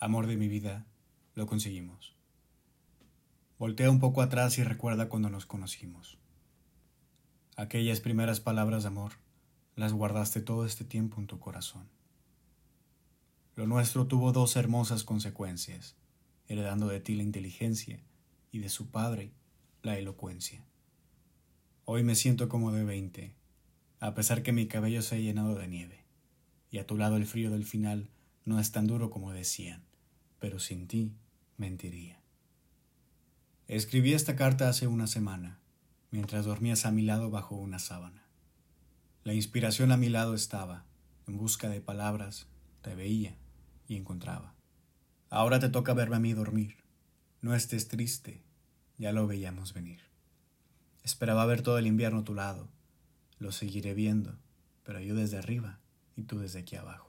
Amor de mi vida, lo conseguimos. Voltea un poco atrás y recuerda cuando nos conocimos. Aquellas primeras palabras de amor las guardaste todo este tiempo en tu corazón. Lo nuestro tuvo dos hermosas consecuencias, heredando de ti la inteligencia y de su padre la elocuencia. Hoy me siento como de veinte, a pesar que mi cabello se ha llenado de nieve, y a tu lado el frío del final no es tan duro como decían, pero sin ti mentiría. Escribí esta carta hace una semana, mientras dormías a mi lado bajo una sábana. La inspiración a mi lado estaba, en busca de palabras, te veía y encontraba. Ahora te toca verme a mí dormir. No estés triste, ya lo veíamos venir. Esperaba ver todo el invierno a tu lado. Lo seguiré viendo, pero yo desde arriba y tú desde aquí abajo.